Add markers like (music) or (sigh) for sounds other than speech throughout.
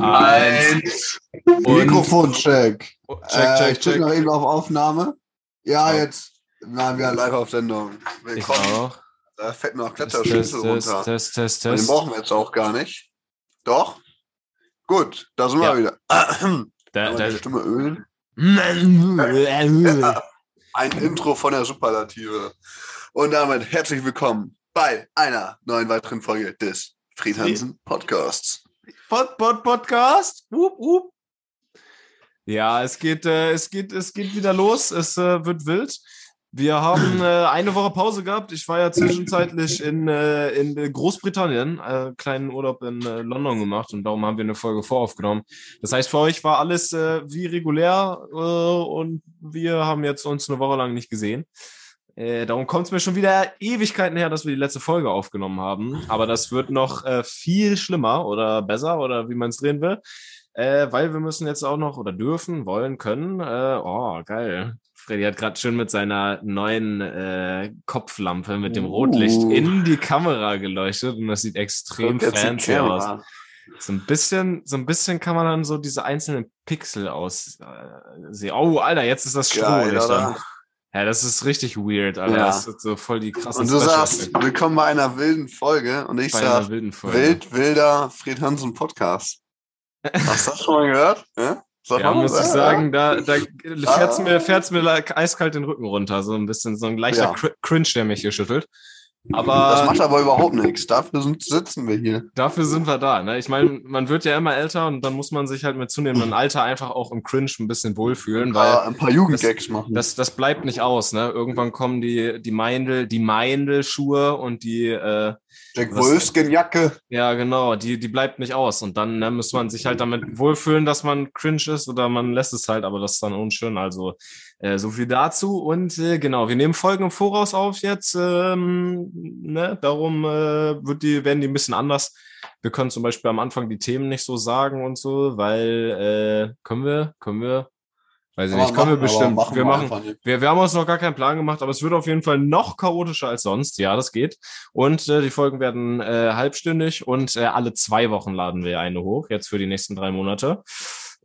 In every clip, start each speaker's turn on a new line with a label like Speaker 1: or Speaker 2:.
Speaker 1: Eins.
Speaker 2: Mikrofoncheck.
Speaker 1: Oh, Check,
Speaker 2: Äh,
Speaker 1: check,
Speaker 2: ich
Speaker 1: check.
Speaker 2: noch eben auf Aufnahme. Ja,
Speaker 1: Ja.
Speaker 2: jetzt waren wir live auf Sendung.
Speaker 1: Ich
Speaker 2: Willkommen.
Speaker 1: auch.
Speaker 2: Da fällt noch
Speaker 1: Test,
Speaker 2: Kletterschlüssel
Speaker 1: test,
Speaker 2: runter.
Speaker 1: test, test,
Speaker 2: Den
Speaker 1: test.
Speaker 2: brauchen wir jetzt auch gar nicht. Doch? Gut, da sind wir
Speaker 1: Ja.
Speaker 2: wieder. (clears throat)
Speaker 1: Da, da,
Speaker 2: die Stimme ölen.
Speaker 1: ja. (laughs) (laughs)
Speaker 2: Ein Intro von der Superlative. Und damit herzlich willkommen bei einer neuen weiteren Folge des Friedhansen Podcasts.
Speaker 1: Pod, Pod, Podcast. Wup, wup. Ja, es geht, äh, es geht, es geht wieder los. Es äh, wird wild. Wir haben (clears throat) äh, eine Woche Pause gehabt. Ich war ja zwischenzeitlich in, äh, in Großbritannien, äh, kleinen Urlaub in äh, London gemacht und darum haben wir eine Folge voraufgenommen. Das heißt, für euch war alles äh, wie regulär äh, und wir haben jetzt uns eine Woche lang nicht gesehen. Äh, darum kommt es mir schon wieder Ewigkeiten her, dass wir die letzte Folge aufgenommen haben. Aber das wird noch äh, viel schlimmer oder besser oder wie man es drehen will. Äh, weil wir müssen jetzt auch noch oder dürfen, wollen, können. Äh, oh, geil. Freddy hat gerade schön mit seiner neuen äh, Kopflampe mit dem Rotlicht
Speaker 2: Uh.
Speaker 1: in die Kamera geleuchtet und das sieht extrem
Speaker 2: die
Speaker 1: fancy aus. So ein bisschen, so ein bisschen kann man dann so diese einzelnen Pixel aus äh. Oh, Alter, jetzt ist das Strohlicht? Ja, das ist richtig weird, Alter.
Speaker 2: Ja.
Speaker 1: Das ist so voll die krassen
Speaker 2: Und du sagst, willkommen bei einer wilden Folge. Und ich
Speaker 1: bei
Speaker 2: sag,
Speaker 1: einer wilden Folge.
Speaker 2: wild, wilder Friedhansen Podcast. Hast du das schon mal gehört? Ja, Sag
Speaker 1: Ja,
Speaker 2: mal,
Speaker 1: muss ich sagen, da, da fährt's
Speaker 2: Ah.
Speaker 1: mir, fährt's mir eiskalt den Rücken runter. So ein bisschen, so ein leichter
Speaker 2: Ja.
Speaker 1: Cr- Cringe, der mich hier schüttelt.
Speaker 2: Das
Speaker 1: Aber
Speaker 2: macht aber überhaupt nichts. Dafür sind, sitzen wir hier.
Speaker 1: dafür sind wir da. Ne? Ich meine, man wird ja immer älter und dann muss man sich halt mit zunehmendem Alter einfach auch im Cringe ein bisschen wohlfühlen, weil
Speaker 2: paar, ein paar Jugendgags machen.
Speaker 1: das, das bleibt nicht aus. Ne? Irgendwann kommen die, die Meindl, die Meindl-Schuhe und die, äh,
Speaker 2: Jack Wolfskin-Jacke.
Speaker 1: Ja, genau, die, die bleibt nicht aus. Und dann ne, muss man sich halt damit wohlfühlen, dass man cringe ist oder man lässt es halt, aber das ist dann unschön. Also äh, so viel dazu. Und äh, genau, wir nehmen Folgen im Voraus auf jetzt. Ähm, ne? Darum äh, wird die, werden die ein bisschen anders. Wir können zum Beispiel am Anfang die Themen nicht so sagen und so, weil äh, können wir, können wir, weiß ich nicht, können wir bestimmt. wir machen,
Speaker 2: nicht.
Speaker 1: wir, wir haben uns noch gar keinen Plan gemacht, aber es wird auf jeden Fall noch chaotischer als sonst. Ja, das geht. Und äh, die Folgen werden äh, halbstündig und äh, alle zwei Wochen laden wir eine hoch, jetzt für die nächsten drei Monate.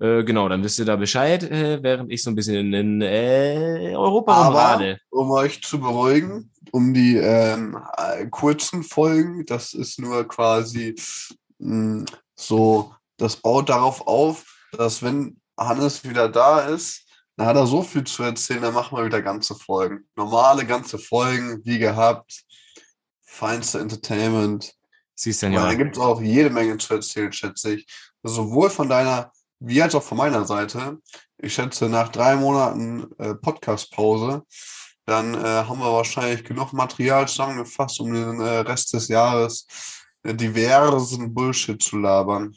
Speaker 1: Äh, genau, dann wisst ihr da Bescheid, äh, während ich so ein bisschen in äh, Europa
Speaker 2: Aber-. Um euch zu beruhigen, um die ähm, äh, kurzen Folgen, das ist nur quasi mh, so, das baut darauf auf, dass wenn Hannes wieder da ist, dann hat er so viel zu erzählen, dann machen wir wieder ganze Folgen. Normale ganze Folgen, wie gehabt, feinste Entertainment.
Speaker 1: Siehst du
Speaker 2: Ja.
Speaker 1: ja.
Speaker 2: Da gibt es auch jede Menge zu erzählen, schätze ich. Sowohl von deiner, wie als auch von meiner Seite. Ich schätze, nach drei Monaten äh, Podcast-Pause, dann äh, haben wir wahrscheinlich genug Material zusammengefasst, um den äh, Rest des Jahres äh, diversen Bullshit zu labern.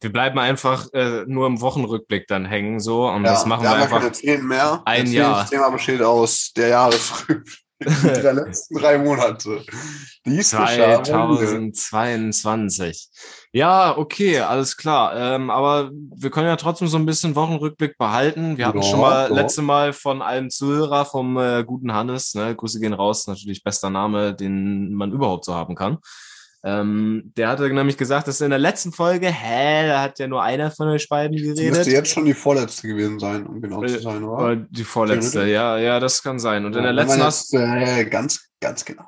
Speaker 1: Wir bleiben einfach äh, nur im Wochenrückblick dann hängen so und das machen wir,
Speaker 2: haben ja
Speaker 1: einfach.
Speaker 2: keine Themen mehr.
Speaker 1: ein
Speaker 2: das
Speaker 1: Jahr.
Speaker 2: Thema besteht aus der Jahresrückblick (laughs) der letzten drei Monate. Die ist geschah.
Speaker 1: 2022. Ja, okay, alles klar. Ähm, aber wir können ja trotzdem so ein bisschen Wochenrückblick behalten. Wir hatten
Speaker 2: Ja,
Speaker 1: schon mal
Speaker 2: ja.
Speaker 1: letzte Mal von einem Zuhörer vom äh, guten Hannes, ne, Grüße gehen raus, natürlich bester Name, den man überhaupt so haben kann. Ähm, der hatte nämlich gesagt, dass in der letzten Folge, hä, da hat ja nur einer von euch beiden
Speaker 2: Das müsste
Speaker 1: geredet.
Speaker 2: jetzt schon die vorletzte gewesen sein, um genau
Speaker 1: Äh,
Speaker 2: zu sein, oder?
Speaker 1: Oder die vorletzte, ja, ja, das kann sein. Und in der letzten hast,
Speaker 2: äh, ganz, ganz genau.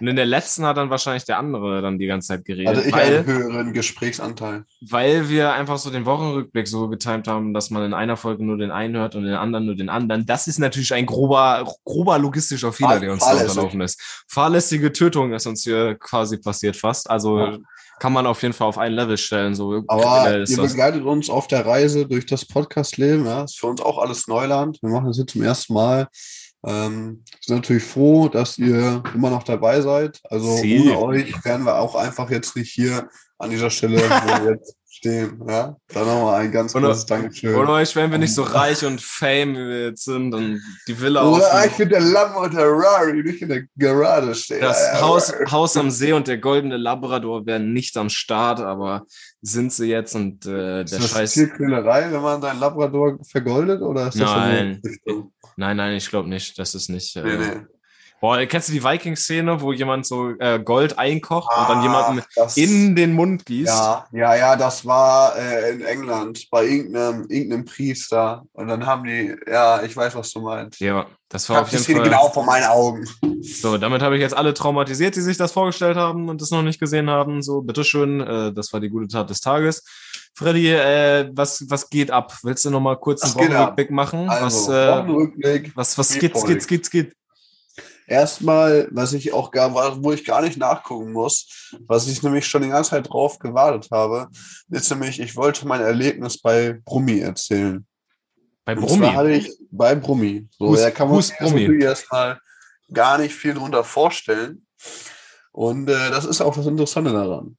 Speaker 1: Und in der letzten hat dann wahrscheinlich der andere dann die ganze Zeit geredet.
Speaker 2: Also ich
Speaker 1: weil,
Speaker 2: einen höheren Gesprächsanteil.
Speaker 1: weil wir einfach so den Wochenrückblick so getimt haben, dass man in einer Folge nur den einen hört und in der anderen nur den anderen. Das ist natürlich ein grober, grober logistischer Fehler,
Speaker 2: Fahr-
Speaker 1: der uns da unterlaufen ist. Fahrlässige Tötung ist uns hier quasi passiert fast. Also
Speaker 2: Ja.
Speaker 1: kann man auf jeden Fall auf ein Level stellen. So
Speaker 2: Aber ihr
Speaker 1: das.
Speaker 2: begleitet uns auf der Reise durch das Podcast-Leben. Ja? Ist für uns auch alles Neuland. Wir machen das jetzt zum ersten Mal. Ähm, sind natürlich froh, dass ihr immer noch dabei seid. Also
Speaker 1: Sie.
Speaker 2: ohne euch wären wir auch einfach jetzt nicht hier an dieser Stelle, wo wir jetzt stehen. Ja? Dann nochmal ein ganz großes Dankeschön.
Speaker 1: Ohne euch wären wir nicht so reich und fame, wie wir jetzt sind. Und die Villa
Speaker 2: Oder ich bin der Lambo und der Rari nicht in der Garage stehen.
Speaker 1: Das
Speaker 2: Ja,
Speaker 1: Haus,
Speaker 2: Rari.
Speaker 1: Haus am See und der goldene Labrador wären nicht am Start, aber sind sie jetzt und äh,
Speaker 2: Ist
Speaker 1: der
Speaker 2: das
Speaker 1: Scheiß.
Speaker 2: Tierquälerei, wenn man seinen Labrador vergoldet? Oder ist das
Speaker 1: Nein. Nein, nein, ich glaube nicht. Das ist nicht. Äh,
Speaker 2: Nee, nee.
Speaker 1: Boah, kennst du die Viking-Szene, wo jemand so äh, Gold einkocht und dann
Speaker 2: Ah,
Speaker 1: jemanden
Speaker 2: das-
Speaker 1: in den Mund gießt?
Speaker 2: Ja, ja, ja, das war äh, in England bei irgendeinem, irgendeinem Priester. Und dann haben die, ja, ich weiß, was du meinst.
Speaker 1: Ja, das
Speaker 2: Ich
Speaker 1: war
Speaker 2: hab
Speaker 1: auf
Speaker 2: die
Speaker 1: jeden
Speaker 2: Szene
Speaker 1: Fall.
Speaker 2: genau vor meinen Augen.
Speaker 1: So, damit habe ich jetzt alle traumatisiert, die sich das vorgestellt haben und das noch nicht gesehen haben. So, bitteschön, äh, das war die gute Tat des Tages. Freddy, äh, was, was geht ab? Willst du noch mal kurz einen
Speaker 2: geht?
Speaker 1: Wochenrückblick machen?
Speaker 2: Also,
Speaker 1: was, äh,
Speaker 2: Wochenrückblick.
Speaker 1: was, was geht,
Speaker 2: folgt.
Speaker 1: geht, geht, geht?
Speaker 2: Erstmal, was ich auch gar, wo ich gar nicht nachgucken muss, was ich nämlich schon die ganze Zeit drauf gewartet habe, ist nämlich, ich wollte mein Erlebnis bei Brummi erzählen.
Speaker 1: Bei
Speaker 2: zwar hatte
Speaker 1: Brummi.
Speaker 2: ich bei Brummi. So,
Speaker 1: Hus-
Speaker 2: da kann man sich
Speaker 1: Brummi.
Speaker 2: natürlich erstmal gar nicht viel drunter vorstellen. Und äh, das ist auch das Interessante daran.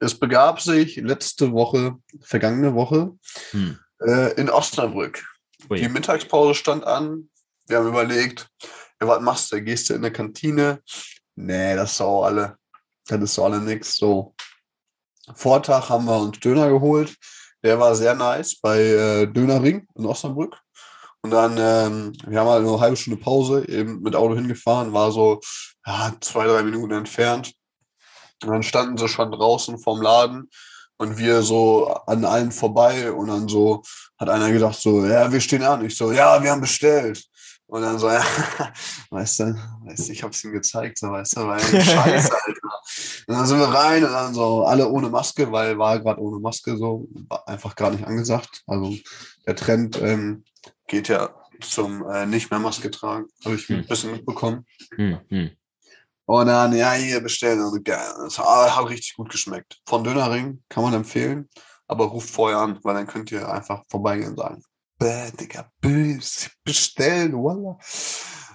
Speaker 2: Es begab sich letzte Woche, vergangene Woche,
Speaker 1: Hm.
Speaker 2: äh, in Osnabrück.
Speaker 1: Ui.
Speaker 2: Die Mittagspause stand an. Wir haben überlegt, ja, was machst du? Gehst du in eine Kantine? Nee, das ist auch alle. Das ist so alle nix. So. Vortag haben wir uns Döner geholt. Der war sehr nice bei äh, Dönerring in Osnabrück. Und dann, ähm, wir haben halt nur eine halbe Stunde Pause, eben mit Auto hingefahren, war so ja, zwei, drei Minuten entfernt. Und dann standen sie schon draußen vorm Laden und wir so an allen vorbei und dann so hat einer gedacht so, ja, wir stehen an. Ich so, ja, wir haben bestellt. Und dann so, ja, (laughs) weißt du, weißt du ich hab's ihm gezeigt, so, weißt du, weil Scheiße, (laughs) Alter. Und dann sind wir rein und dann so alle ohne Maske, weil war gerade ohne Maske so, war einfach gar nicht angesagt. Also der Trend ähm, geht ja zum äh, nicht mehr Maske tragen, habe ich ein
Speaker 1: Hm.
Speaker 2: bisschen mitbekommen.
Speaker 1: Hm, hm.
Speaker 2: Und dann, ja, hier bestellen. Und geil. Das hat hat richtig gut geschmeckt. Von Dönerring kann man empfehlen, aber ruft vorher an, weil dann könnt ihr einfach vorbeigehen und sagen, bäh, Digga, bäh, bestellen, voila.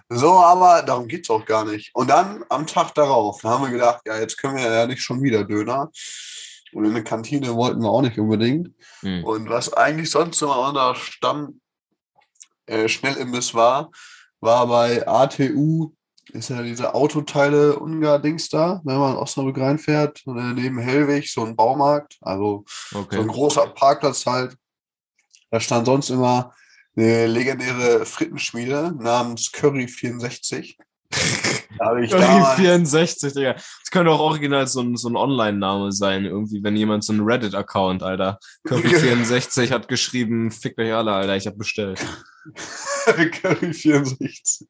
Speaker 2: So, aber darum geht's auch gar nicht. Und dann am Tag darauf, da haben wir gedacht, ja, jetzt können wir ja nicht schon wieder Döner. Und in eine Kantine wollten wir auch nicht unbedingt.
Speaker 1: Hm.
Speaker 2: Und was eigentlich sonst immer unser Stamm äh, Schnellimbiss war, war bei ATU, ist ja diese Autoteile Ungar-Dings da, wenn man in Osnabrück reinfährt. Und äh, neben Hellwig so ein Baumarkt, also so
Speaker 1: Okay.
Speaker 2: ein großer Parkplatz halt. Da stand sonst immer eine legendäre Frittenschmiede namens Curry 64. (laughs) Da habe ich
Speaker 1: Curry
Speaker 2: damals,
Speaker 1: 64, Digga. Das könnte auch original so ein, so ein Online-Name sein, irgendwie, wenn jemand so einen Reddit-Account, Alter. Curry (laughs) 64 hat geschrieben, fickt euch alle, Alter, ich hab bestellt. (laughs)
Speaker 2: Curry 64.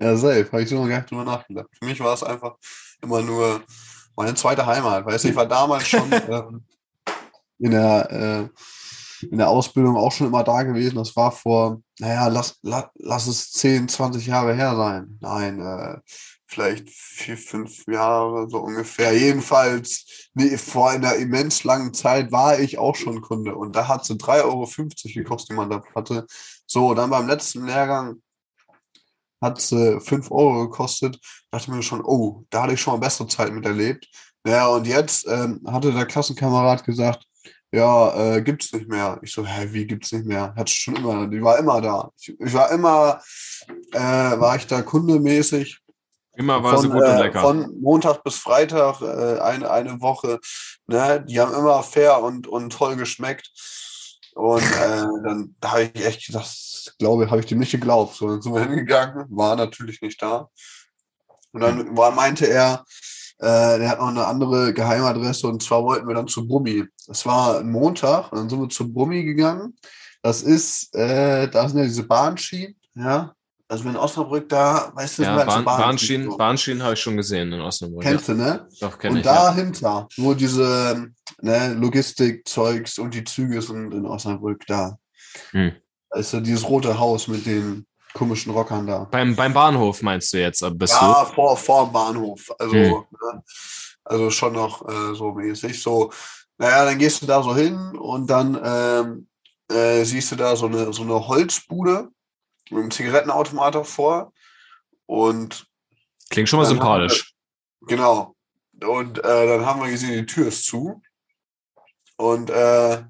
Speaker 2: Ja, safe. Habe ich so noch gar nicht drüber nachgedacht. Für mich war es einfach immer nur meine zweite Heimat. Weißt du, ich war damals schon ähm, in, der, äh, in der Ausbildung auch schon immer da gewesen. Das war vor, naja, lass, la, lass es 10, 20 Jahre her sein. Nein, äh, vielleicht vier, fünf Jahre so ungefähr. Jedenfalls, nee, vor einer immens langen Zeit war ich auch schon Kunde. Und da hat sie 3,50 Euro gekostet, die man da hatte. So, dann beim letzten Lehrgang hat sie 5 Euro gekostet. Dachte mir schon, oh, da hatte ich schon mal bessere Zeit miterlebt. Ja, und jetzt ähm, hatte der Klassenkamerad gesagt, ja, äh, gibt's nicht mehr. Ich so, hä, wie gibt's nicht mehr? Hat schon immer, die war immer da. Ich, ich war immer, äh, war ich da kundemäßig.
Speaker 1: Immer war sie
Speaker 2: Von,
Speaker 1: gut und
Speaker 2: äh,
Speaker 1: lecker.
Speaker 2: Von Montag bis Freitag, äh, eine, eine Woche. Ne? Die haben immer fair und, und toll geschmeckt. Und äh, dann da habe ich echt gedacht, glaube habe ich dem nicht geglaubt. So, dann sind wir hingegangen, war natürlich nicht da. Und dann war, meinte er, äh, der hat noch eine andere Geheimadresse und zwar wollten wir dann zu Brummi. Das war ein Montag und dann sind wir zu Brummi gegangen. Das ist, äh, da sind ja diese Bahnschienen, ja. Also wenn Osnabrück da, weißt du,
Speaker 1: Ja, Bahn, Bahnschienen,
Speaker 2: so.
Speaker 1: Bahnschienen habe ich schon gesehen in Osnabrück. Ja.
Speaker 2: Kennst du, ne?
Speaker 1: Doch, kenne
Speaker 2: Und
Speaker 1: ich. Ja.
Speaker 2: dahinter, wo diese ne, Logistikzeugs und die Züge sind in Osnabrück da.
Speaker 1: Hm.
Speaker 2: Da ist ja dieses rote Haus mit den komischen Rockern da.
Speaker 1: Beim, beim Bahnhof meinst du jetzt, äh, bist
Speaker 2: Ja, vor, vor dem Bahnhof. Also,
Speaker 1: Hm.
Speaker 2: ne, also schon noch äh, so mäßig. So, naja, dann gehst du da so hin und dann ähm, äh, siehst du da so eine, so eine Holzbude mit einem Zigarettenautomat davor. Und
Speaker 1: du? Klingt schon mal sympathisch.
Speaker 2: Genau. Und äh, dann haben wir gesehen, die Tür ist zu. Und äh,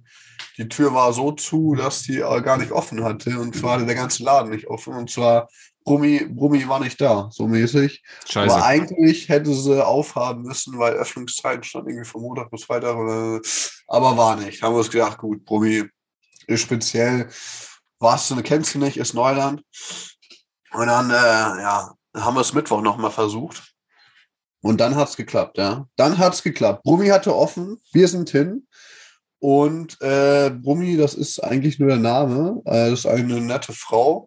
Speaker 2: die Tür war so zu, dass die äh, gar nicht offen hatte. Und zwar hatte der ganze Laden nicht offen. Und zwar Brummi, Brummi war nicht da, so mäßig.
Speaker 1: Scheiße.
Speaker 2: Aber eigentlich hätte sie aufhaben müssen, weil Öffnungszeiten stand irgendwie von Montag bis Freitag. Oder, aber war nicht. Haben wir uns gedacht, gut, Brummi ist speziell. Warst du, kennst du nicht, ist Neuland. Und dann, äh, ja, haben wir es Mittwoch nochmal versucht. Und dann hat es geklappt, ja. Dann hat es geklappt. Brummi hatte offen, wir sind hin. Und äh, Brummi, das ist eigentlich nur der Name. Äh, das ist eine nette Frau,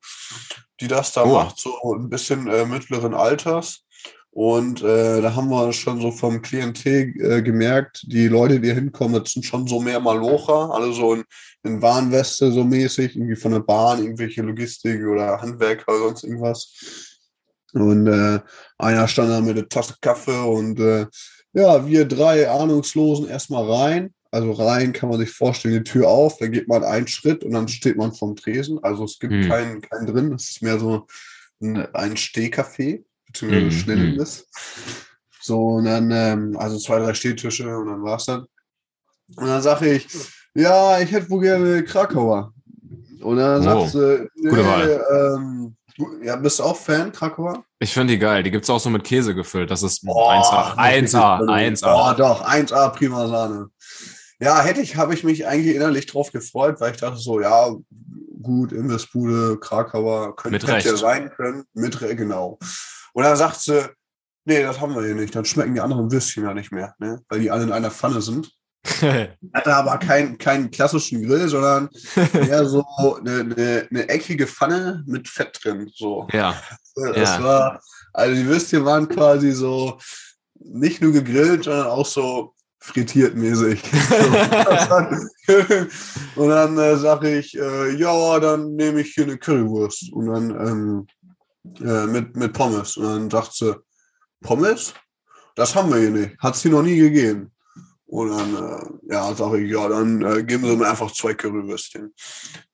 Speaker 2: die das da
Speaker 1: Oh.
Speaker 2: macht, so ein bisschen äh, mittleren Alters. Und äh, da haben wir schon so vom Klientel äh, gemerkt, die Leute, die hier hinkommen, das sind schon so mehr Malocher, alle so in, in Warnweste so mäßig, irgendwie von der Bahn, irgendwelche Logistik oder Handwerker oder sonst irgendwas. Und äh, einer stand da mit einer Tasse Kaffee und äh, ja, wir drei Ahnungslosen erstmal rein. Also rein kann man sich vorstellen, die Tür auf, da geht man einen Schritt und dann steht man vom Tresen. Also es gibt
Speaker 1: Hm.
Speaker 2: keinen, keinen drin, es ist mehr so ein, ein Stehcafé, beziehungsweise
Speaker 1: Hm,
Speaker 2: Schnellimbiss. So, und dann, ähm, also zwei, drei Stehtische und dann war's dann. Und dann sage ich, ja, ich hätte wohl gerne Krakauer. Und dann
Speaker 1: Oh,
Speaker 2: sagt sie,
Speaker 1: gute Wahl.
Speaker 2: ähm, du- ja, bist du auch Fan, Krakauer?
Speaker 1: Ich finde die geil. Die gibt es auch so mit Käse gefüllt. Das ist
Speaker 2: Boah,
Speaker 1: 1A. 1A.
Speaker 2: Oh,
Speaker 1: 1A.
Speaker 2: doch, 1A, prima Sahne. Ja, hätte ich, habe ich mich eigentlich innerlich drauf gefreut, weil ich dachte so, ja, gut, Imbissbude, Krakauer, könnte
Speaker 1: Recht.
Speaker 2: sein können. Mit genau. Und dann sagt sie, nee, das haben wir hier nicht. Dann schmecken die anderen Würstchen ja nicht mehr, ne? weil die alle in einer Pfanne sind. (laughs) Hatte aber keinen keinen klassischen Grill, sondern (laughs) eher so eine, eine, eine eckige Pfanne mit Fett drin. So.
Speaker 1: ja.
Speaker 2: Das
Speaker 1: Ja.
Speaker 2: war, also die Würstchen waren quasi so nicht nur gegrillt, sondern auch so frittiert mäßig. (laughs) und dann äh, sage ich, äh, ja, dann nehme ich hier eine Currywurst und dann ähm, äh, mit, mit Pommes. Und dann sagt sie, Pommes? Das haben wir hier nicht. Hat es hier noch nie gegeben. Und dann, äh, ja, sage ich, ja, dann äh, geben Sie mir einfach zwei Currywürstchen.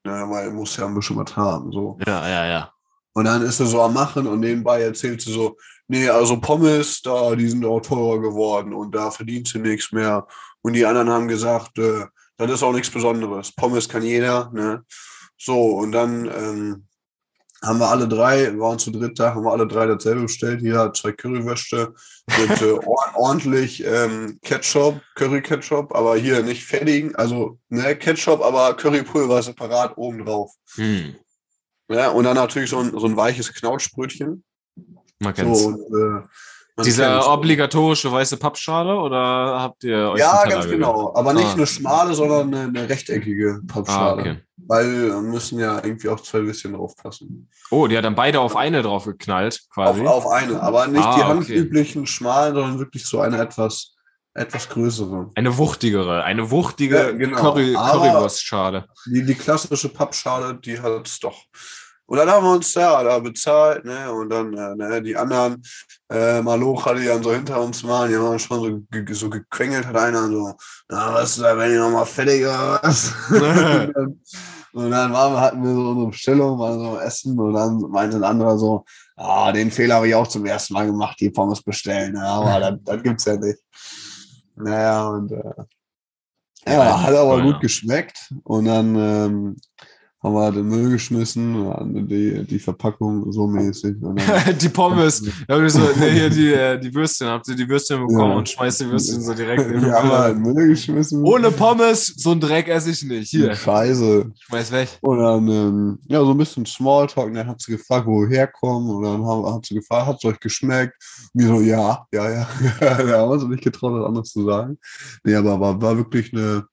Speaker 2: Ja, weil muss ja ein bisschen was haben. So.
Speaker 1: Ja, ja, ja.
Speaker 2: Und dann ist er so am Machen und nebenbei erzählt sie so, nee, also Pommes, da, die sind auch teurer geworden und da verdient sie nichts mehr. Und die anderen haben gesagt, äh, das ist auch nichts Besonderes. Pommes kann jeder, ne? So, und dann ähm, haben wir alle drei, waren zu dritt da, haben wir alle drei dasselbe bestellt. Jeder hat zwei Currywürste mit äh, (laughs) or- ordentlich ähm, Ketchup, Curry-Ketchup, aber hier nicht fettigen, also ne, Ketchup, aber Currypulver separat oben drauf.
Speaker 1: Hm.
Speaker 2: Ja, und dann natürlich so ein, so ein weiches Knautschbrötchen.
Speaker 1: Man
Speaker 2: So,
Speaker 1: kennt's.
Speaker 2: und, äh, man
Speaker 1: Diese
Speaker 2: kennt's.
Speaker 1: obligatorische weiße Pappschale oder habt ihr euch
Speaker 2: Ja, ganz genau. Aber nicht
Speaker 1: Ah.
Speaker 2: eine schmale, sondern eine, eine rechteckige
Speaker 1: Ah,
Speaker 2: Pappschale.
Speaker 1: okay.
Speaker 2: Weil da müssen ja irgendwie auch zwei bisschen draufpassen.
Speaker 1: Oh, die hat dann beide auf eine drauf geknallt,
Speaker 2: Auf,
Speaker 1: quasi.
Speaker 2: auf eine. Aber nicht
Speaker 1: Ah,
Speaker 2: die
Speaker 1: okay.
Speaker 2: handüblichen schmalen, sondern wirklich so eine etwas, etwas größere.
Speaker 1: Eine wuchtigere, eine wuchtige
Speaker 2: Ja, genau.
Speaker 1: Curry, Currywurstschale.
Speaker 2: Die, die klassische Pappschale, die hat es doch. Und dann haben wir uns ja da bezahlt, ne? Und dann äh, ne, die anderen äh, Malocha, die dann so hinter uns waren, die haben dann schon so, ge so gequengelt, hat einer so, na, was ist da, wenn ich nochmal fertig oder was? und, (laughs) dann, und dann waren wir, hatten wir so unsere Bestellung, waren so Essen und dann meinte ein anderer so, ah, den Fehler habe ich auch zum ersten Mal gemacht, die Pommes bestellen, ja, aber das, das gibt's ja nicht. Naja, und äh, ja, hat aber
Speaker 1: Ja.
Speaker 2: gut geschmeckt. Und dann ähm, haben wir den Müll geschmissen, die, die Verpackung so mäßig. (laughs)
Speaker 1: Die Pommes. Ich so, nee, hier die, äh, die Würstchen. Habt ihr die Würstchen bekommen
Speaker 2: Ja.
Speaker 1: und schmeißt die Würstchen so direkt in den
Speaker 2: wir haben halt
Speaker 1: Müll.
Speaker 2: Müll geschmissen.
Speaker 1: Ohne Pommes, so ein Dreck esse ich nicht. Hier,
Speaker 2: Scheiße.
Speaker 1: schmeiß weg.
Speaker 2: Und dann, ähm, ja, so ein bisschen Smalltalk. Und dann hat sie gefragt, wo wir herkommen. Und dann haben, hat sie gefragt, hat es euch geschmeckt? Und wir so, ja, ja, ja. (laughs) da haben wir uns nicht getraut, was anderes zu sagen. Nee, aber war, war wirklich eine,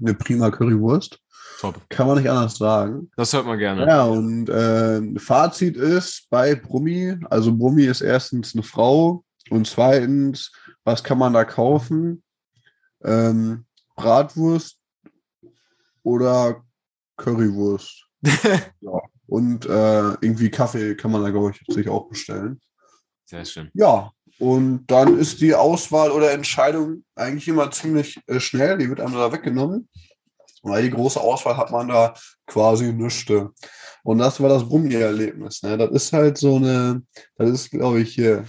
Speaker 2: eine prima Currywurst.
Speaker 1: Top.
Speaker 2: Kann man nicht anders sagen.
Speaker 1: Das hört man gerne.
Speaker 2: Ja, und äh, Fazit ist bei Brummi, also Brummi ist erstens eine Frau und zweitens, was kann man da kaufen? Ähm, Bratwurst oder Currywurst. (laughs) ja. Und äh, irgendwie Kaffee kann man da, glaube ich, sich auch bestellen.
Speaker 1: Sehr schön.
Speaker 2: Ja, und dann ist die Auswahl oder Entscheidung eigentlich immer ziemlich äh, schnell. Die wird einem da weggenommen. Weil die große Auswahl hat man da quasi nüchte. Und das war das Brummi-Erlebnis. Ne? Das ist halt so eine, das ist, glaube ich, hier,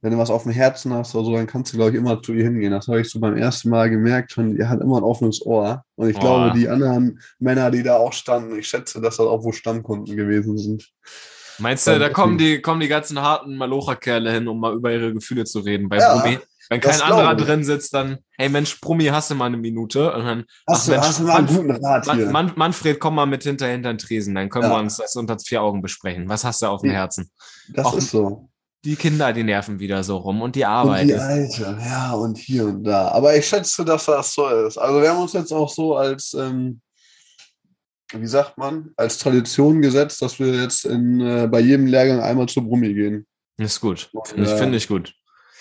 Speaker 2: wenn du was auf dem Herzen hast oder so, dann kannst du, glaube ich, immer zu ihr hingehen. Das habe ich so beim ersten Mal gemerkt, schon, ihr hat immer ein offenes Ohr. Und ich
Speaker 1: Oh.
Speaker 2: glaube, die anderen Männer, die da auch standen, ich schätze, dass das auch wohl Stammkunden gewesen sind.
Speaker 1: Meinst du, da kommen die, kommen die ganzen harten Malocha-Kerle hin, um mal über ihre Gefühle zu reden bei
Speaker 2: Ja.
Speaker 1: Brummi? Wenn kein anderer
Speaker 2: ich.
Speaker 1: drin sitzt, dann, hey Mensch, Brummi, hast du mal eine Minute? Und dann,
Speaker 2: Hast,
Speaker 1: ach
Speaker 2: du,
Speaker 1: Mensch,
Speaker 2: hast du mal einen
Speaker 1: Manf-
Speaker 2: guten Rat hier?
Speaker 1: Man, Man, Manfred, komm mal mit hinter hinter den Tresen, dann können
Speaker 2: Ja.
Speaker 1: wir uns das unter vier Augen besprechen. Was hast du auf dem. Herzen?
Speaker 2: das
Speaker 1: auch-
Speaker 2: ist so.
Speaker 1: Die Kinder, die nerven wieder so rum und die
Speaker 2: Und
Speaker 1: Arbeit.
Speaker 2: die
Speaker 1: ist-
Speaker 2: Alte, ja, und hier und da. Aber ich schätze, dass das so ist. Also wir haben uns jetzt auch so als, ähm, wie sagt man, als Tradition gesetzt, dass wir jetzt in, äh, bei jedem Lehrgang einmal zur Brummi gehen.
Speaker 1: Ist gut. Finde ich,
Speaker 2: Ja.
Speaker 1: finde ich gut.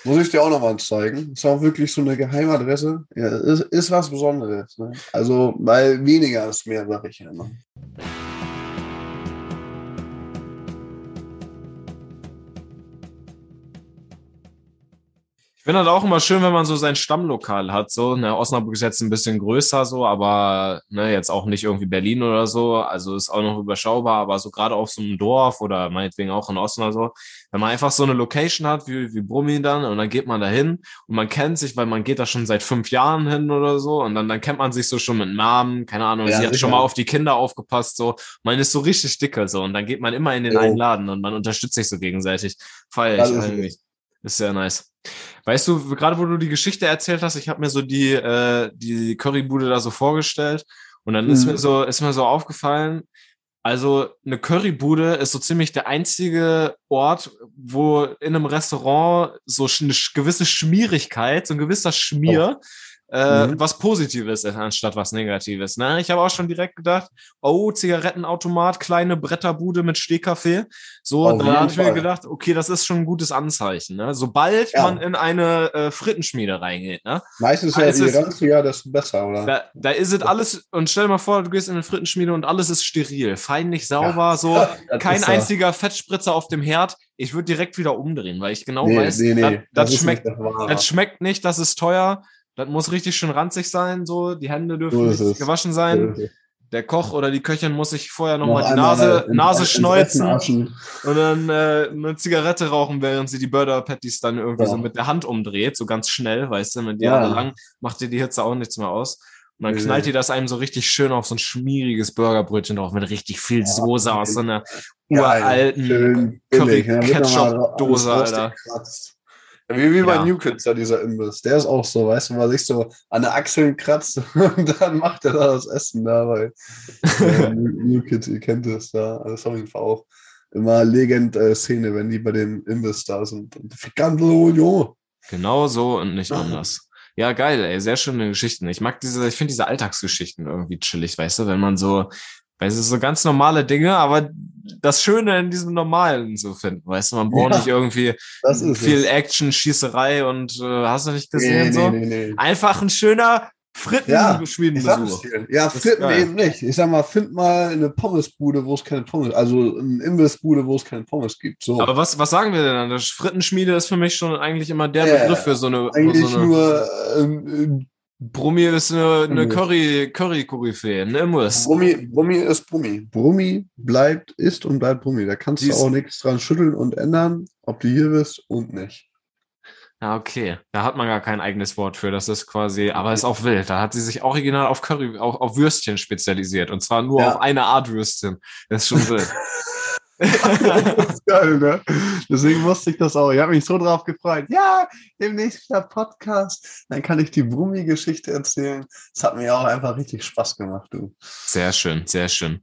Speaker 2: Muss ich dir auch noch mal zeigen. Ist auch wirklich so eine Geheimadresse. Ja, ist, ist was Besonderes. Ne? Also, weil weniger ist mehr, sag ich ja immer.
Speaker 1: Finde halt auch immer schön, wenn man so sein Stammlokal hat. So, ne, Osnabrück ist jetzt ein bisschen größer, so, aber ne, jetzt auch nicht irgendwie Berlin oder so. Also ist auch noch überschaubar, aber so gerade auf so einem Dorf oder meinetwegen auch in oder so, wenn man einfach so eine Location hat, wie, wie Brummi dann, und dann geht man da hin und man kennt sich, weil man geht da schon seit fünf Jahren hin oder so, und dann, dann kennt man sich so schon mit Namen, keine Ahnung,
Speaker 2: Ja,
Speaker 1: sie hat
Speaker 2: sicher.
Speaker 1: schon mal auf die Kinder aufgepasst, so, man ist so richtig dicke, so, und dann geht man immer in den
Speaker 2: Jo.
Speaker 1: einen Laden und man unterstützt sich so gegenseitig. Feier
Speaker 2: Das
Speaker 1: ich irgendwie. Ist sehr nice. Weißt du, gerade wo du die Geschichte erzählt hast, ich habe mir so die, äh, die Currybude da so vorgestellt und dann ist
Speaker 2: Mhm.
Speaker 1: mir so, ist mir so aufgefallen, also eine Currybude ist so ziemlich der einzige Ort, wo in einem Restaurant so eine gewisse Schmierigkeit, so ein gewisser Schmier, äh,
Speaker 2: Mhm.
Speaker 1: was Positives ist, anstatt was Negatives. Ne? Ich habe auch schon direkt gedacht, oh, Zigarettenautomat, kleine Bretterbude mit Stehkaffee. So,
Speaker 2: Auf
Speaker 1: da habe ich mir gedacht, okay, das ist schon ein gutes Anzeichen. Ne? Sobald
Speaker 2: Ja.
Speaker 1: man in eine äh, Frittenschmiede reingeht, ne?
Speaker 2: Meistens ja, je
Speaker 1: ist-
Speaker 2: ranziger, desto besser, oder?
Speaker 1: Da, da ist es alles, und stell dir mal vor, du gehst in eine Frittenschmiede und alles ist steril, feinlich sauber, so, (laughs)
Speaker 2: Das
Speaker 1: kein
Speaker 2: ist ja-
Speaker 1: einziger Fettspritzer auf dem Herd. Ich würde direkt wieder umdrehen, weil ich genau
Speaker 2: Nee,
Speaker 1: weiß,
Speaker 2: nee, nee.
Speaker 1: das, das, schmeckt,
Speaker 2: das Wahre.
Speaker 1: das schmeckt nicht, das ist teuer, das muss richtig schön ranzig sein, so, die Hände dürfen
Speaker 2: So
Speaker 1: nicht gewaschen sein. Der Koch oder die Köchin muss sich vorher
Speaker 2: Noch
Speaker 1: nochmal die
Speaker 2: einmal
Speaker 1: Nase,
Speaker 2: in-
Speaker 1: Nase schneuzen und dann äh, eine Zigarette rauchen, während sie die Burger Patties dann irgendwie
Speaker 2: Ja.
Speaker 1: so mit der Hand umdreht, so ganz schnell, weißt du, mit
Speaker 2: Ja.
Speaker 1: ja. lang macht dir die Hitze auch nichts mehr aus. Und dann knallt die das einem so richtig schön auf so ein schmieriges Burgerbrötchen drauf mit richtig viel Soße aus so einer uralten Curry-Ketchup-Dose,
Speaker 2: alles
Speaker 1: Alter.
Speaker 2: rausgekratzt. Ja, Wie, wie bei
Speaker 1: Ja.
Speaker 2: New Kids, da dieser Imbiss. Der ist auch so, weißt du, man sich so an der Achseln kratzt (laughs) und dann macht er da das Essen da, weil (laughs) äh, New Kids, ihr kennt es da. Das ist auf jeden Fall auch immer legend äh, Szene, wenn die bei dem Imbiss da sind. Ficando.
Speaker 1: Genau so und nicht anders. Ja, geil, ey, sehr schöne Geschichten. Ich mag diese, ich finde diese Alltagsgeschichten irgendwie chillig, weißt du, wenn man so, weißt du, so ganz normale Dinge, aber das Schöne in diesem Normalen zu finden, weißt du, man braucht
Speaker 2: Ja,
Speaker 1: nicht irgendwie viel
Speaker 2: es.
Speaker 1: Action, Schießerei und äh, hast du nicht
Speaker 2: Nee,
Speaker 1: gesehen
Speaker 2: nee,
Speaker 1: so?
Speaker 2: nee, nee.
Speaker 1: Einfach ein schöner
Speaker 2: dir. Ja,
Speaker 1: Das ist
Speaker 2: Fritten eben nicht. Ich sag mal, find mal eine Pommesbude, wo es keine Pommes, also eine Imbissbude, wo es keine Pommes gibt. So.
Speaker 1: Aber was, was sagen wir denn dann? Das Frittenschmiede ist für mich schon eigentlich immer der
Speaker 2: Ja,
Speaker 1: Begriff für so eine,
Speaker 2: Eigentlich
Speaker 1: so eine
Speaker 2: nur ähm,
Speaker 1: Brummi ist eine, eine. Curry, Curry-Koryphäe, ein Imbiss.
Speaker 2: Brummi, Brummi ist Brummi. Brummi bleibt, ist und bleibt Brummi. Da kannst
Speaker 1: Die
Speaker 2: du auch nichts dran schütteln und ändern, ob du hier bist und nicht.
Speaker 1: Ja, okay. Da hat man gar kein eigenes Wort für. Das ist quasi, aber ist auch wild. Da hat sie sich original auf Curry, auf, auf Würstchen spezialisiert. Und zwar nur
Speaker 2: Ja.
Speaker 1: auf eine Art Würstchen. Das ist schon wild. (laughs)
Speaker 2: das (laughs) ist geil, ne? Deswegen wusste ich das auch. Ich habe mich so drauf gefreut. Ja, demnächst wieder Podcast. Dann kann ich die Brummi-Geschichte erzählen. Das hat mir auch einfach richtig Spaß gemacht, du.
Speaker 1: Sehr schön, sehr schön.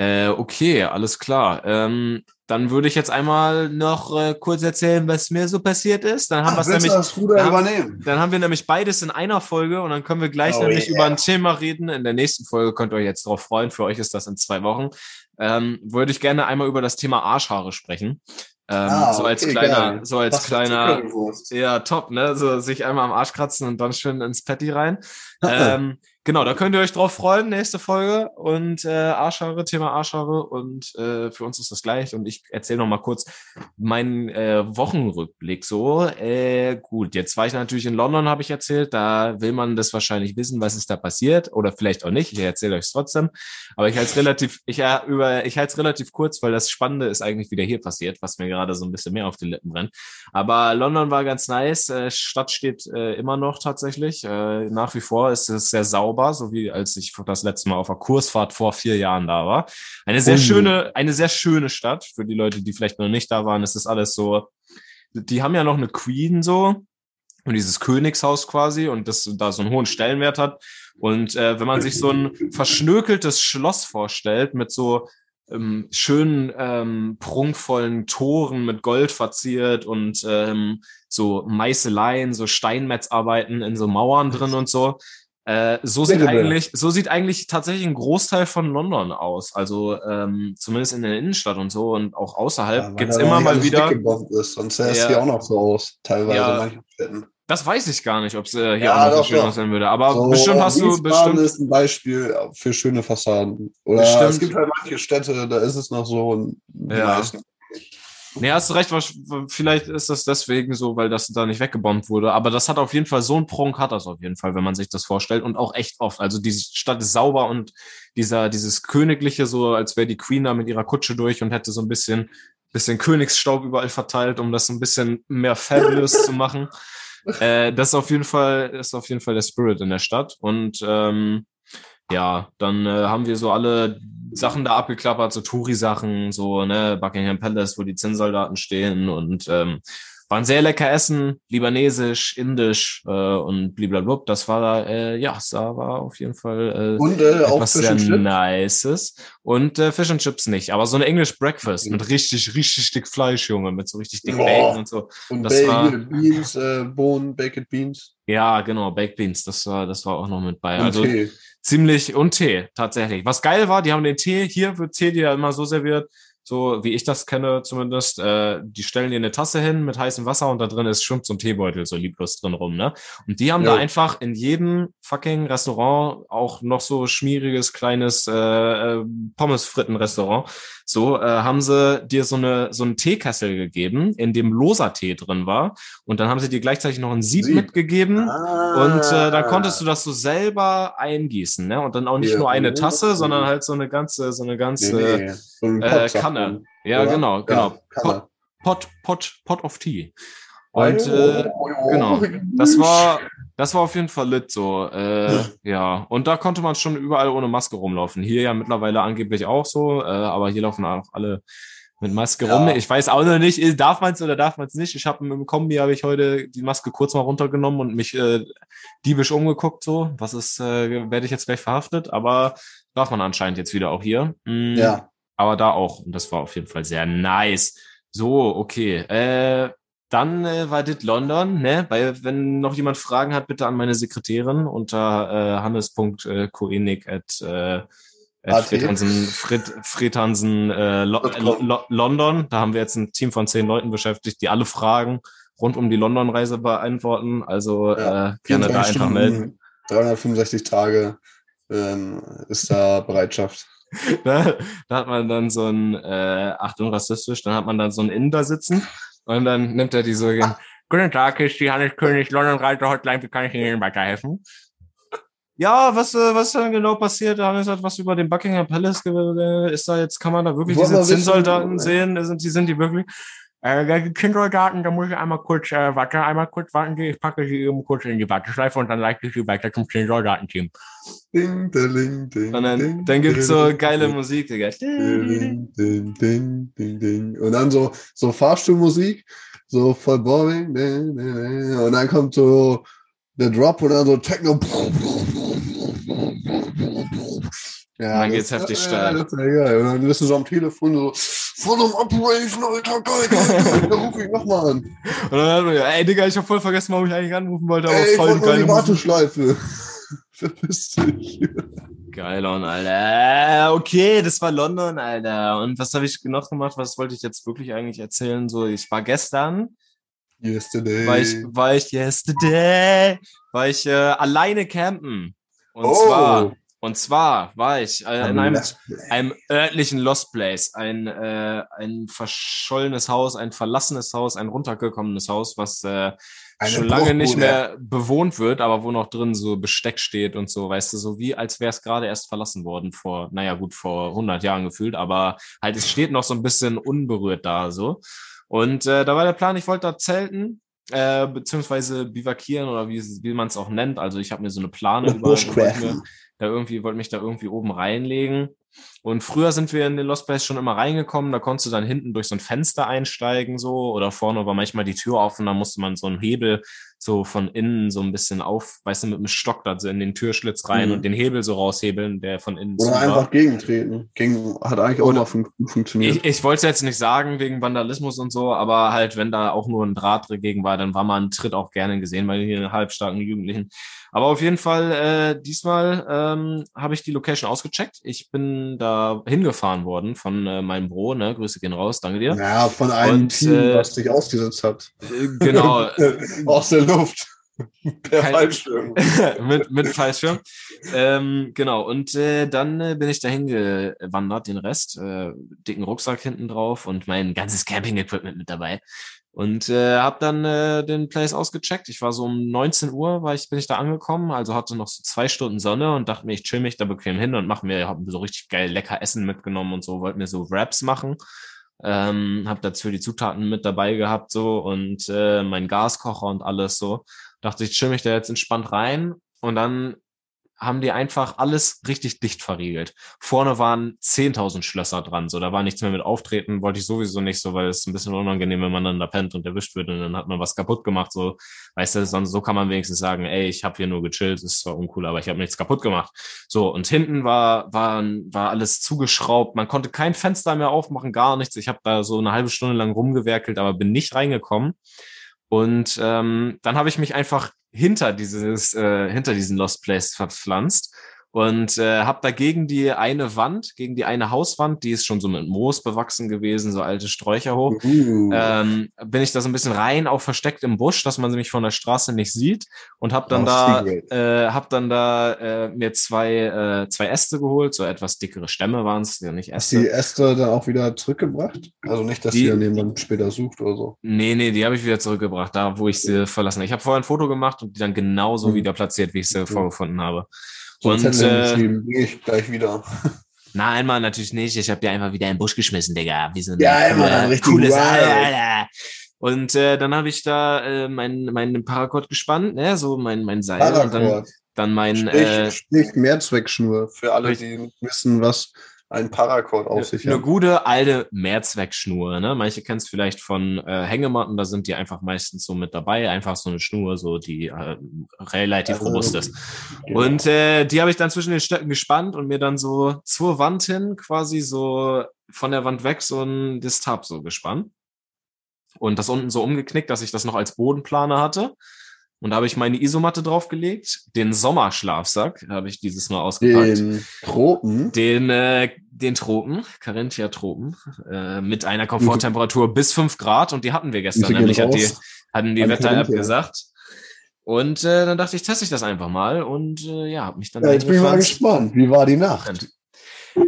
Speaker 1: Äh, okay, alles klar. Ähm, dann würde ich jetzt einmal noch äh, kurz erzählen, was mir so passiert ist. Dann haben wir nämlich.
Speaker 2: das Ruder
Speaker 1: Ja.
Speaker 2: übernehmen?
Speaker 1: Dann haben wir nämlich beides in einer Folge und dann können wir gleich
Speaker 2: Oh
Speaker 1: nämlich
Speaker 2: yeah.
Speaker 1: über ein Thema reden. In der nächsten Folge könnt ihr euch jetzt drauf freuen. Für euch ist das in zwei Wochen. Ähm, würde ich gerne einmal über das Thema Arschhaare sprechen. Ähm,
Speaker 2: Ah,
Speaker 1: so als
Speaker 2: okay,
Speaker 1: kleiner,
Speaker 2: geil.
Speaker 1: so als
Speaker 2: Was
Speaker 1: kleiner, ja, top, ne? So sich einmal am Arsch kratzen und dann schön ins Patty rein. (laughs) ähm, genau, da könnt ihr euch drauf freuen, nächste Folge. Und äh, Arschhaare, Thema Arschhaare. Und äh, für uns ist das gleich. Und ich erzähle noch mal kurz meinen äh, Wochenrückblick so. Äh, gut, jetzt war ich natürlich in London, habe ich erzählt. Da will man das wahrscheinlich wissen, was ist da passiert. Oder vielleicht auch nicht. Ich erzähle euch trotzdem. Aber ich halte es relativ, ich, äh, ich halte es relativ kurz, weil das Spannende ist eigentlich wieder hier passiert, was mir gerade so ein bisschen mehr auf die Lippen brennt. Aber London war ganz nice. Äh, Stadt steht äh, immer noch tatsächlich. Äh, nach wie vor ist es sehr sauber, so wie als ich das letzte Mal auf der Kursfahrt vor vier Jahren da war. Eine sehr
Speaker 2: Ui.
Speaker 1: schöne, eine sehr schöne Stadt. Für die Leute, die vielleicht noch nicht da waren, ist das alles so. Die haben ja noch eine Queen so. und dieses Königshaus quasi und das da so einen hohen Stellenwert hat. Und äh, wenn man sich so ein verschnökeltes Schloss vorstellt mit so ähm, schönen, ähm, prunkvollen Toren mit Gold verziert und ähm, so Meißeleien, so Steinmetzarbeiten in so Mauern drin und so. Äh, so sieht eigentlich, so sieht eigentlich tatsächlich ein Großteil von London aus. Also ähm, zumindest in der Innenstadt und so und auch außerhalb ja, gibt es immer mal wieder.
Speaker 2: Ist, sonst sähe es ja, hier auch noch so aus, teilweise ja, in manchen Städten.
Speaker 1: Das weiß ich gar nicht, ob es äh, hier ja, auch noch so schön aussehen würde. Aber so, bestimmt hast du bestimmt.
Speaker 2: ist ein Beispiel für schöne Fassaden. Oder bestimmt. es gibt halt manche Städte, da ist es noch so und
Speaker 1: ja. Nee, hast du recht, vielleicht ist das deswegen so, weil das da nicht weggebombt wurde. Aber das hat auf jeden Fall, so ein Prunk hat das auf jeden Fall, wenn man sich das vorstellt. Und auch echt oft. Also die Stadt ist sauber und dieser, dieses Königliche, so als wäre die Queen da mit ihrer Kutsche durch und hätte so ein bisschen, bisschen Königsstaub überall verteilt, um das ein bisschen mehr fabulous zu machen (laughs) äh, das ist auf jeden Fall, ist auf jeden Fall der Spirit in der Stadt. Und ähm, ja, dann äh, haben wir so alle Sachen da abgeklappert, so Touri-Sachen, so ne, Buckingham Palace, wo die Zinnsoldaten stehen und ähm, waren sehr lecker essen, libanesisch, indisch äh, und blablabla. Das war, äh, ja, das war auf jeden Fall
Speaker 2: äh, und, äh,
Speaker 1: etwas sehr Nices. Und äh, Fish and Chips nicht, aber so ein English Breakfast mhm. mit richtig, richtig dick Fleisch, Junge, mit so richtig dick Bacon und so.
Speaker 2: Und das war, Beans, äh, Bohnen, Baked Beans.
Speaker 1: Ja, genau, Baked Beans, das war, das war auch noch mit bei. Und also Tee. ziemlich, und Tee, tatsächlich. Was geil war, die haben den Tee, hier wird Tee dir ja immer so serviert, so wie ich das kenne zumindest, äh, die stellen dir eine Tasse hin mit heißem Wasser und da drin ist schwimmt so ein Teebeutel so lieblos drin rum, ne? Und die haben ja. da einfach in jedem fucking Restaurant auch noch so schmieriges kleines äh, äh Pommesfritten-Restaurant. So äh, haben sie dir so eine so einen Teekessel gegeben, in dem loser Tee drin war und dann haben sie dir gleichzeitig noch ein Sieb, Sieb. mitgegeben ah. und äh, dann konntest du das so selber eingießen, ne? Und dann auch nicht ja. nur eine Tasse, sondern halt so eine ganze so eine ganze nee, nee. So äh, Kanne. Ja, oder? genau, genau. Ja, Pot, Pot, Pot of Tea. Und äh, genau, das war, das war auf jeden Fall lit so. Äh, ja, und da konnte man schon überall ohne Maske rumlaufen. Hier ja mittlerweile angeblich auch so, äh, aber hier laufen auch alle mit Maske ja. rum. Ich weiß auch noch nicht, darf man es oder darf man es nicht. Ich habe im Kombi habe ich heute die Maske kurz mal runtergenommen und mich äh, diebisch umgeguckt. So, was ist, äh, werde ich jetzt gleich verhaftet? Aber darf man anscheinend jetzt wieder auch hier.
Speaker 2: Mm, ja.
Speaker 1: Aber da auch. Und das war auf jeden Fall sehr nice. So, okay. Äh, dann äh, war das London, ne? Weil, wenn noch jemand Fragen hat, bitte an meine Sekretärin unter äh, hannes.koenig at, äh, at Frithansen, Frit, Frithansen äh, Lo Lo London. Da haben wir jetzt ein Team von zehn Leuten beschäftigt, die alle Fragen rund um die London-Reise beantworten. Also ja, äh, gerne da einfach Stunden, melden.
Speaker 2: 365 Tage ähm, ist da Bereitschaft. (laughs)
Speaker 1: da, da, hat man dann so ein, äh, Achtung, rassistisch, dann hat man dann so einen Inder sitzen und dann nimmt er die so, (laughs) Guten Tag, ist die Hannes König London Reise Hotline, wie kann ich Ihnen weiterhelfen? Ja, was, äh, was ist denn genau passiert? Hannes hat was über den Buckingham Palace, ist da jetzt, kann man da wirklich diese Zinnsoldaten sehen? Sind die, sind die wirklich? Äh, Kindergarten, da muss ich einmal kurz, äh, warte, einmal kurz warten, ich packe sie eben kurz in die Warteschleife und dann leite ich sie weiter zum Kindergarten-Team. Ding, ding, ding, und dann, dann gibt's so geile Musik, Digga. Ding,
Speaker 2: ding, ding, ding, ding. Und dann so, so Fahrstuhlmusik, so voll boring, und dann kommt so der Drop und dann so Techno.
Speaker 1: Ja, und dann geht's heftig steil. Ja,
Speaker 2: das ist ja geil. Und dann bist du so am Telefon so, von einem Operation, Alter, geil, geil, geil. (laughs) Da rufe ich nochmal an.
Speaker 1: Und dann hat man ey Digga, ich hab voll vergessen, warum ich eigentlich anrufen wollte, aber
Speaker 2: ey,
Speaker 1: voll
Speaker 2: ich geile die Warteschleife. (laughs)
Speaker 1: Verpiss dich. Geil, Alter. Okay, das war London, Alter. Und was habe ich noch gemacht? Was wollte ich jetzt wirklich eigentlich erzählen? So, ich war gestern.
Speaker 2: Yesterday.
Speaker 1: War ich, war ich yesterday. War ich äh, alleine campen. Und oh. zwar und zwar war ich äh, in einem, (laughs) einem örtlichen Lost Place, ein, äh, ein verschollenes Haus, ein verlassenes Haus, ein runtergekommenes Haus, was äh, schon lange nicht mehr bewohnt wird, aber wo noch drin so Besteck steht und so, weißt du, so wie als wäre es gerade erst verlassen worden vor, naja gut, vor 100 Jahren gefühlt, aber halt es steht noch so ein bisschen unberührt da so. Und äh, da war der Plan, ich wollte da zelten, äh, beziehungsweise bivakieren oder wie, wie man es auch nennt. Also ich habe mir so eine Plane
Speaker 2: über,
Speaker 1: da irgendwie, wollte mich da irgendwie oben reinlegen. Und früher sind wir in den Lost Place schon immer reingekommen, da konntest du dann hinten durch so ein Fenster einsteigen, so, oder vorne war manchmal die Tür offen, da musste man so einen Hebel so von innen so ein bisschen auf, weißt du, mit einem Stock da so in den Türschlitz rein
Speaker 2: Mhm.
Speaker 1: und den Hebel so raushebeln, der von innen
Speaker 2: Oder
Speaker 1: war.
Speaker 2: einfach gegentreten. Gegen, hat eigentlich auch
Speaker 1: Oder-
Speaker 2: mal fun funktioniert.
Speaker 1: Ich, ich wollte jetzt nicht sagen wegen Vandalismus und so, aber halt, wenn da auch nur ein Draht dagegen war, dann war mal ein Tritt auch gerne gesehen bei den halbstarken Jugendlichen. Aber auf jeden Fall, äh, diesmal ähm, habe ich die Location ausgecheckt. Ich bin da hingefahren worden von äh, meinem Bro, ne? Grüße gehen raus, danke dir.
Speaker 2: ja, von einem
Speaker 1: Und,
Speaker 2: Team,
Speaker 1: äh,
Speaker 2: was dich ausgesetzt hat.
Speaker 1: Äh, genau, (laughs)
Speaker 2: Aus der Luft. (laughs) Per
Speaker 1: Kein-
Speaker 2: Fallschirm. (laughs)
Speaker 1: mit, mit Fallschirm. Ähm, genau, und äh, dann äh, bin ich dahin gewandert, den Rest, äh, dicken Rucksack hinten drauf und mein ganzes Camping-Equipment mit dabei. Und äh, habe dann äh, den Place ausgecheckt. Ich war so um 19 Uhr, war ich, bin ich da angekommen, also hatte noch so zwei Stunden Sonne und dachte mir, ich chill mich da bequem hin und mache mir, habe so richtig geil lecker Essen mitgenommen und so, wollte mir so Wraps machen. Ähm, habe dazu die Zutaten mit dabei gehabt so und äh, mein Gaskocher und alles so. Dachte ich, chill mich da jetzt entspannt rein und dann haben die einfach alles richtig dicht verriegelt. Vorne waren 10.000 Schlösser dran, so da war nichts mehr mit Auftreten, wollte ich sowieso nicht so, weil es ein bisschen unangenehm, wenn man dann da pennt und erwischt wird und dann hat man was kaputt gemacht, so, weißt du, sonst so kann man wenigstens sagen, ey, ich habe hier nur gechillt, ist zwar uncool, aber ich habe nichts kaputt gemacht. So, und hinten war, war, war alles zugeschraubt, man konnte kein Fenster mehr aufmachen, gar nichts. Ich habe da so eine halbe Stunde lang rumgewerkelt, aber bin nicht reingekommen. Und ähm, dann habe ich mich einfach hinter dieses, äh, hinter diesen Lost Place verpflanzt und äh, habe dagegen die eine Wand, gegen die eine Hauswand, die ist schon so mit Moos bewachsen gewesen, so alte Sträucher hoch.
Speaker 2: Uh,
Speaker 1: Ähm, bin ich da so ein bisschen rein, auch versteckt im Busch, dass man mich von der Straße nicht sieht und habe dann
Speaker 2: Oh,
Speaker 1: da, äh, hab dann da äh, mir zwei äh, zwei Äste geholt, so etwas dickere Stämme waren es, ja nicht
Speaker 2: Hast du die
Speaker 1: Äste.
Speaker 2: Äste dann auch wieder zurückgebracht? Also nicht, dass
Speaker 1: Die-
Speaker 2: dann jemand später sucht oder so.
Speaker 1: Nee, nee, die habe ich wieder zurückgebracht, da wo ich sie verlassen habe. Ich habe vorher ein Foto gemacht und die dann genauso
Speaker 2: Mhm.
Speaker 1: wieder platziert, wie ich sie
Speaker 2: Mhm.
Speaker 1: vorgefunden habe.
Speaker 2: So
Speaker 1: Und,
Speaker 2: Zettel
Speaker 1: äh,
Speaker 2: ich gleich wieder. (laughs)
Speaker 1: Na, einmal natürlich nicht. Ich habe die einfach wieder in den Busch geschmissen, Digga. Wie so eine
Speaker 2: Ja, einmal richtig
Speaker 1: coole
Speaker 2: wild.
Speaker 1: Sache, Alter. Und äh, dann habe ich da äh, mein, mein Paracord gespannt, ne? so mein, mein Seil. Und dann,
Speaker 2: Paracord.
Speaker 1: dann mein,
Speaker 2: Sprich,
Speaker 1: äh,
Speaker 2: sprich Mehrzweckschnur. Für alle, die nicht wissen, was ein Paracord auf sich
Speaker 1: eine gute alte Mehrzweckschnur. Ne? Manche kennen es vielleicht von äh, Hängematten, da sind die einfach meistens so mit dabei. Einfach so eine Schnur, so die äh, relativ
Speaker 2: Also,
Speaker 1: robust ist.
Speaker 2: Genau.
Speaker 1: Und äh, die habe ich dann zwischen den Stöcken gespannt und mir dann so zur Wand hin quasi so von der Wand weg so ein Distab so gespannt. Und das unten so umgeknickt, dass ich das noch als Bodenplaner hatte. Und da habe ich meine Isomatte draufgelegt. Den Sommerschlafsack habe ich dieses Mal ausgepackt.
Speaker 2: Den Tropen.
Speaker 1: Den, äh, den Tropen, Carinthia Tropen, äh, mit einer Komforttemperatur bis fünf Grad. Und die hatten wir gestern, nämlich hat die, hatten die Wetter-App gesagt. Und äh, dann dachte ich, teste ich das einfach mal. Und äh, ja, habe mich dann
Speaker 2: Ja, jetzt bin ich mal gespannt. Wie war die Nacht?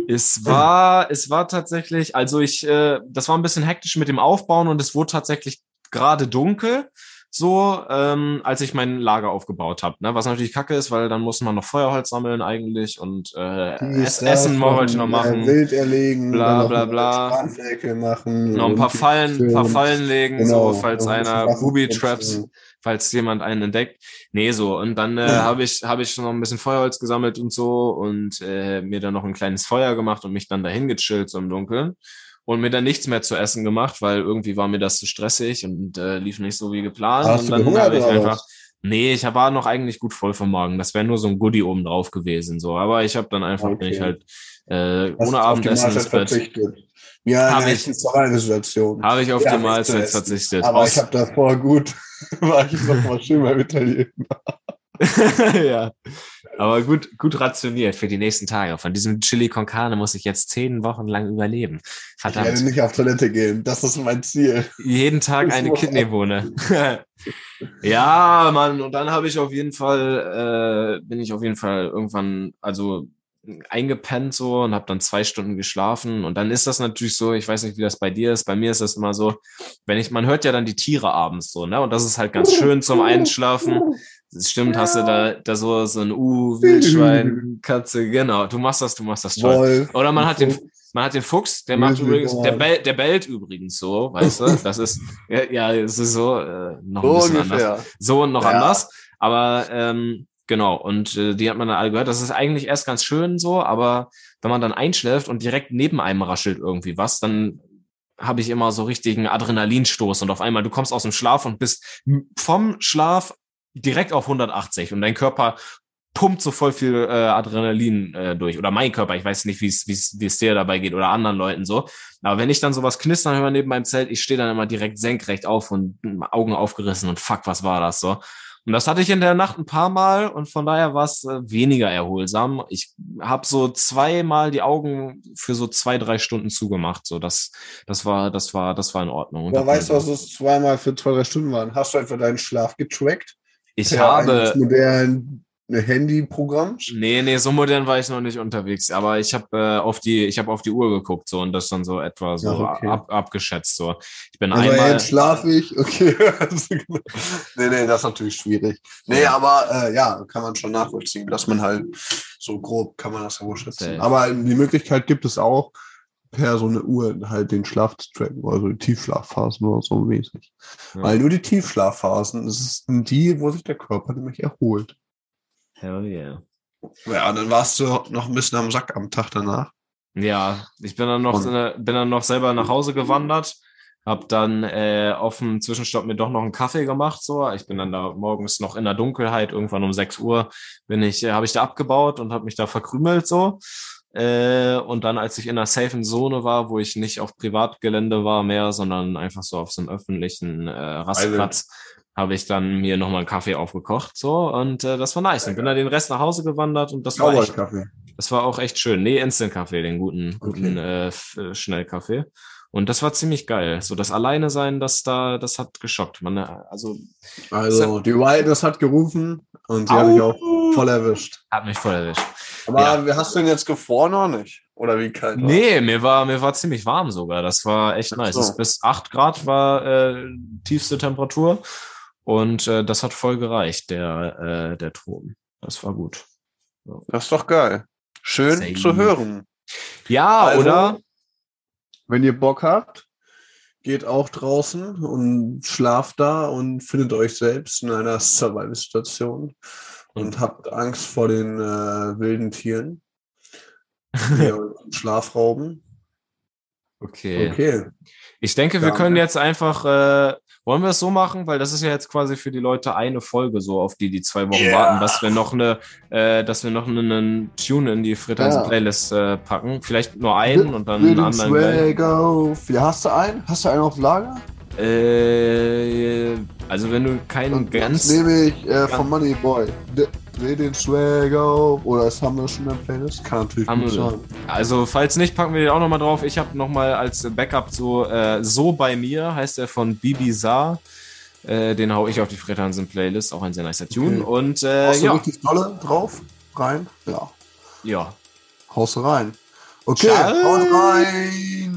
Speaker 1: Es war, es war tatsächlich, also ich, äh, das war ein bisschen hektisch mit dem Aufbauen und es wurde tatsächlich gerade dunkel, so, ähm, als ich mein Lager aufgebaut habe. Ne? Was natürlich kacke ist, weil dann muss man noch Feuerholz sammeln eigentlich und äh,
Speaker 2: das,
Speaker 1: Essen wollte ich noch
Speaker 2: äh,
Speaker 1: machen.
Speaker 2: Wild erlegen.
Speaker 1: Bla, bla, bla.
Speaker 2: Machen.
Speaker 1: noch ein paar
Speaker 2: und
Speaker 1: Fallen, ein paar
Speaker 2: schön-
Speaker 1: Fallen legen,
Speaker 2: Genau,
Speaker 1: so, falls
Speaker 2: bisschen
Speaker 1: einer Booby. Traps, falls jemand einen entdeckt. Nee, so. Und dann äh,
Speaker 2: Ja.
Speaker 1: habe ich, habe ich noch ein bisschen Feuerholz gesammelt und so und äh, mir dann noch ein kleines Feuer gemacht und mich dann dahin gechillt so im Dunkeln. Und mir dann nichts mehr zu essen gemacht, weil irgendwie war mir das zu stressig und äh, lief nicht so wie geplant.
Speaker 2: Hast
Speaker 1: und
Speaker 2: du
Speaker 1: dann
Speaker 2: gehungert
Speaker 1: habe ich einfach.
Speaker 2: was?
Speaker 1: Nee, ich war noch eigentlich gut voll vom Morgen. Das wäre nur so ein Goodie oben drauf gewesen. so. Aber ich habe dann einfach, bin
Speaker 2: Okay.
Speaker 1: ich halt äh,
Speaker 2: Hast
Speaker 1: ohne Abendessen ins Bett.
Speaker 2: verzichtet. Ja,
Speaker 1: Hab
Speaker 2: nee,
Speaker 1: ich.
Speaker 2: Situation.
Speaker 1: Habe ich auf
Speaker 2: Ja,
Speaker 1: die Mahlzeit verzichtet.
Speaker 2: Aber
Speaker 1: Aus-
Speaker 2: ich habe davor gut, (laughs) war ich noch mal schön beim Italiener. (laughs)
Speaker 1: ja. Aber gut, gut rationiert für die nächsten Tage. Von diesem Chili con Carne muss ich jetzt zehn Wochen lang überleben.
Speaker 2: Ich werde
Speaker 1: Verdammt.
Speaker 2: nicht auf Toilette gehen. Das ist mein Ziel.
Speaker 1: Jeden Tag
Speaker 2: Das
Speaker 1: eine Kidneybohne. (laughs) ja, Mann. Und dann habe ich auf jeden Fall, äh, bin ich auf jeden Fall irgendwann, also eingepennt so und habe dann zwei Stunden geschlafen und dann ist das natürlich so, ich weiß nicht, wie das bei dir ist, bei mir ist das immer so, wenn ich, man hört ja dann die Tiere abends so, ne, und das ist halt ganz (laughs) schön zum Einschlafen. Das stimmt, hast du da, da so, so ein Uh, Wildschwein, Katze, (laughs) genau, du machst das, du machst das toll.
Speaker 2: Wolf.
Speaker 1: Oder man hat den, man hat den Fuchs, der macht übrigens, der, bell, der bellt übrigens so, weißt du? Das ist, ja, ja es ist so, äh, noch ein
Speaker 2: So
Speaker 1: bisschen
Speaker 2: ungefähr.
Speaker 1: anders. So und noch
Speaker 2: Ja.
Speaker 1: anders. Aber ähm, Genau, und äh, die hat man dann alle gehört. Das ist eigentlich erst ganz schön so, aber wenn man dann einschläft und direkt neben einem raschelt irgendwie was, dann habe ich immer so richtigen Adrenalinstoß und auf einmal du kommst aus dem Schlaf und bist vom Schlaf direkt auf 180 und dein Körper pumpt so voll viel äh, Adrenalin äh, durch. Oder mein Körper, ich weiß nicht, wie es wie es dir dabei geht oder anderen Leuten so. Aber wenn ich dann sowas knistern höre neben meinem Zelt, ich stehe dann immer direkt senkrecht auf und Augen aufgerissen und fuck, was war das so? Und das hatte ich in der Nacht ein paar Mal und von daher war es äh, weniger erholsam. Ich habe so zweimal die Augen für so zwei, drei Stunden zugemacht. So, das, das war, das war, das war in Ordnung.
Speaker 2: Und weißt du, was es zweimal für zwei, drei Stunden waren? Hast du einfach deinen Schlaf getrackt?
Speaker 1: Ich habe
Speaker 2: modernen ein Handyprogramm?
Speaker 1: Nee, nee, so modern war ich noch nicht unterwegs. Aber ich habe äh, auf die, ich habe auf die Uhr geguckt so und das dann so etwa so ja, okay. ab, abgeschätzt. So, ich bin
Speaker 2: also
Speaker 1: einmal.
Speaker 2: Jetzt schlafe ich, (laughs) okay. nee, nee, das ist natürlich schwierig. Nee, aber äh, ja, kann man schon nachvollziehen, dass man halt so grob kann man das ja wohl schätzen. Okay. Aber die Möglichkeit gibt es auch, per so eine Uhr halt den Schlaf zu tracken, also die Tiefschlafphasen oder so mäßig. Ja. Weil nur die Tiefschlafphasen, das sind die, wo sich der Körper nämlich erholt.
Speaker 1: Hell yeah.
Speaker 2: Ja, dann warst du noch ein bisschen am Sack am Tag danach.
Speaker 1: Ja, ich bin dann noch, bin dann noch selber nach Hause gewandert, hab dann äh, auf dem Zwischenstopp mir doch noch einen Kaffee gemacht. So, ich bin dann da morgens noch in der Dunkelheit, irgendwann um 6 Uhr, bin ich, äh, habe ich da abgebaut und habe mich da verkrümelt so. Äh, und dann, als ich in einer safen Zone war, wo ich nicht auf Privatgelände war mehr, sondern einfach so auf so einem öffentlichen äh, Rastplatz, habe ich dann mir nochmal einen Kaffee aufgekocht, so, und äh, das war nice. Und bin dann den Rest nach Hause gewandert und das war echt, das war auch echt schön. Nee, Instant-Kaffee, den guten, guten okay. äh, äh, Schnellkaffee. Und das war ziemlich geil. So das Alleine sein, das da, das hat geschockt. Man, äh, also,
Speaker 2: also hat, die Wildness hat gerufen und sie hat mich auch voll erwischt.
Speaker 1: Hat mich voll erwischt.
Speaker 2: Aber ja. hast du denn jetzt gefroren oder nicht? Oder wie kalt?
Speaker 1: Nee, mir war, mir war ziemlich warm sogar. Das war echt nice. So. Bis 8 Grad war äh, tiefste Temperatur. Und äh, das hat voll gereicht, der, äh, der Thron. Das war gut.
Speaker 2: So. Das ist doch geil. Schön Same. zu hören.
Speaker 1: Ja, also, oder?
Speaker 2: Wenn ihr Bock habt, geht auch draußen und schlaft da und findet euch selbst in einer Survival-Station und habt Angst vor den äh, wilden Tieren, die (laughs) Schlaf rauben.
Speaker 1: Okay. Okay. Ich denke, wir können jetzt einfach äh, wollen wir es so machen? Weil das ist ja jetzt quasi für die Leute eine Folge, so auf die die zwei Wochen yeah. warten, dass wir noch eine, äh, dass wir noch einen Tune in die Fritteisen ja. Playlist äh, packen. Vielleicht nur einen und dann einen anderen.
Speaker 2: Ja, hast du einen? Hast du einen auf Lager?
Speaker 1: Äh, also wenn du keinen ganz.
Speaker 2: nehme ich äh, von Money Boy. Dreh den Swag auf. Oder das haben wir schon in der Playlist? Kann natürlich haben
Speaker 1: nicht sein. Also, falls nicht, packen wir den auch nochmal drauf. Ich habe nochmal als Backup so äh, So bei mir, heißt der von Bibi Saar. Äh, den hau ich auf die Frettansen-Playlist. Auch ein sehr nicer Tune. Okay. Und äh,
Speaker 2: Haust ja. du richtig dolle drauf? Rein? Ja.
Speaker 1: Ja.
Speaker 2: Haust rein. Okay, Ciao. haut rein.